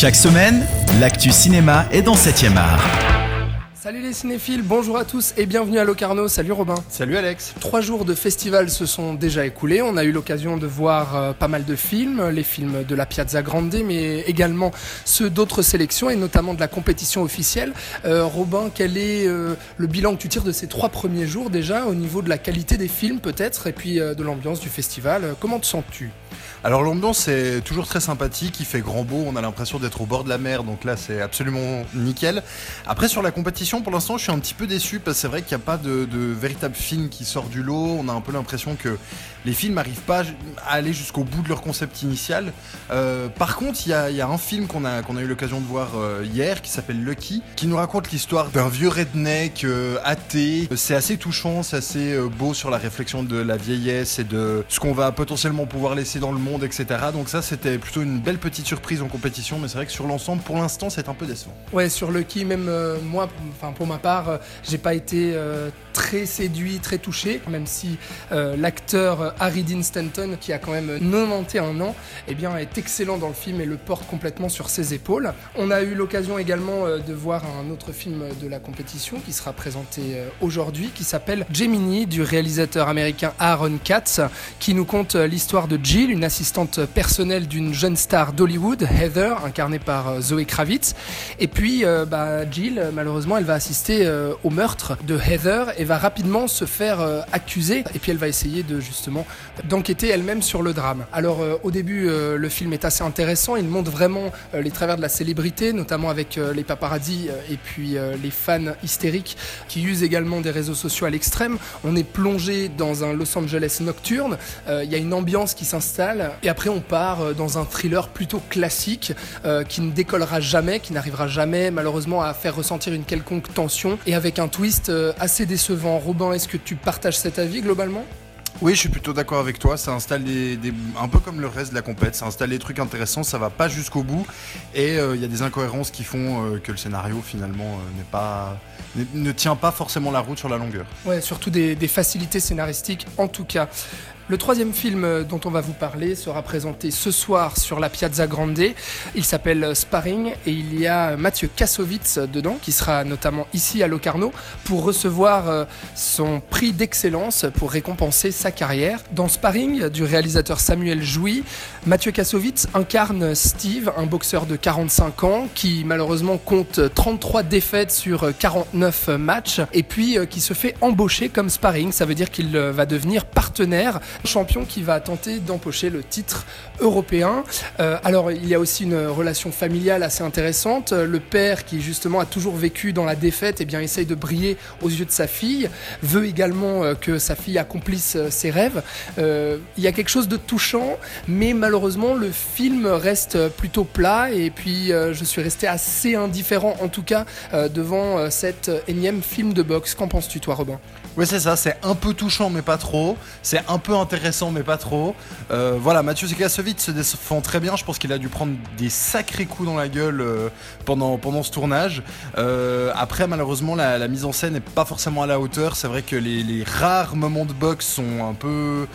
Chaque semaine, l'actu cinéma est dans 7e art. Salut les cinéphiles, bonjour à tous et bienvenue à Locarno. Salut Robin. Salut Alex. Trois jours de festival se sont déjà écoulés. On a eu l'occasion de voir euh, pas mal de films, les films de la Piazza Grande, mais également ceux d'autres sélections et notamment de la compétition officielle. Euh, Robin, quel est euh, le bilan que tu tires de ces trois premiers jours déjà au niveau de la qualité des films peut-être et puis de l'ambiance du festival? Comment te sens-tu? Alors l'ambiance est toujours très sympathique, il fait grand beau, on a l'impression d'être au bord de la mer, donc là c'est absolument nickel. Après sur la compétition, pour l'instant je suis un petit peu déçu parce que c'est vrai qu'il n'y a pas de, véritable film qui sort du lot, on a un peu l'impression que les films n'arrivent pas à aller jusqu'au bout de leur concept initial. Euh, par contre, il y, a, un film qu'on a, eu l'occasion de voir euh, hier qui s'appelle Lucky, qui nous raconte l'histoire d'un vieux redneck euh, athée. C'est assez touchant, c'est assez beau sur la réflexion de la vieillesse et de ce qu'on va potentiellement pouvoir laisser dans le monde etc. Donc ça, c'était plutôt une belle petite surprise en compétition, mais c'est vrai que sur l'ensemble, pour l'instant, c'est un peu décevant. Ouais, sur Lucky, même moi, enfin pour ma part, euh, j'ai pas été euh, très séduit, très touché, même si l'acteur Harry Dean Stanton, qui a quand même 91 ans, eh bien, est excellent dans le film et le porte complètement sur ses épaules. On a eu l'occasion également de voir un autre film de la compétition qui sera présenté aujourd'hui, qui s'appelle Gemini, du réalisateur américain Aaron Katz, qui nous conte l'histoire de Jill, une assistante personnelle d'une jeune star d'Hollywood, Heather, incarnée par euh, Zoé Kravitz. Et puis, euh, bah, Jill, malheureusement, elle va assister euh, au meurtre de Heather et va rapidement se faire accuser. Et puis, elle va essayer de justement d'enquêter elle-même sur le drame. Alors, au début, le film est assez intéressant. Il montre vraiment les travers de la célébrité, notamment avec les paparazzis et puis les fans hystériques qui usent également des réseaux sociaux à l'extrême. On est plongé dans un Los Angeles nocturne. Il y a une ambiance qui s'installe et après, on part euh, dans un thriller plutôt classique euh, qui ne décollera jamais, qui n'arrivera jamais malheureusement à faire ressentir une quelconque tension et avec un twist euh, assez décevant. Robin, est-ce que tu partages cet avis globalement? Oui, je suis plutôt d'accord avec toi. Ça installe des, un peu comme le reste de la compète. Ça installe des trucs intéressants. Ça va pas jusqu'au bout. Et il y a des incohérences qui font que le scénario finalement n'est pas, ne tient pas forcément la route sur la longueur. Ouais, surtout des, des facilités scénaristiques en tout cas. Le troisième film dont on va vous parler sera présenté ce soir sur la Piazza Grande. Il s'appelle Sparring et il y a Mathieu Kassovitz dedans, qui sera notamment ici à Locarno pour recevoir euh, son prix d'excellence pour récompenser sa carrière. Dans Sparring du réalisateur Samuel Jouy, Mathieu Kassovitz incarne Steve, un boxeur de 45 ans qui malheureusement compte 33 défaites sur 49 matchs et puis euh, qui se fait embaucher comme Sparring. Ça veut dire qu'il euh, va devenir partenaire champion qui va tenter d'empocher le titre européen. Euh, alors il y a aussi une relation familiale assez intéressante. Le père qui justement a toujours vécu dans la défaite, et eh bien essaye de briller aux yeux de sa fille, veut également euh, que sa fille accomplisse euh, ses rêves. il y a quelque chose de touchant, mais malheureusement le film reste plutôt plat et puis je suis resté assez indifférent en tout cas devant cet énième film de boxe. Qu'en penses-tu toi Robin? Oui c'est ça, c'est un peu touchant mais pas trop. C'est un peu intéressant mais pas trop. Euh, voilà, Mathieu Kassovitz se défend très bien. Je pense qu'il a dû prendre des sacrés coups dans la gueule euh, pendant, ce tournage. Euh, après, malheureusement, la, mise en scène n'est pas forcément à la hauteur. C'est vrai que les rares moments de boxe sont un peu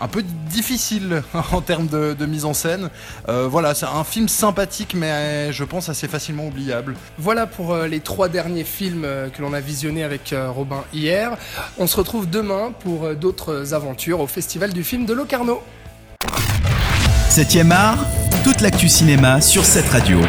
un peu difficile en termes de, mise en scène. Euh, voilà, c'est un film sympathique, mais je pense assez facilement oubliable. Voilà pour euh, les trois derniers films euh, que l'on a visionnés avec Robin hier. On se retrouve demain pour d'autres aventures au Festival du film de Locarno. 7 art, toute l'actu cinéma sur cette radio.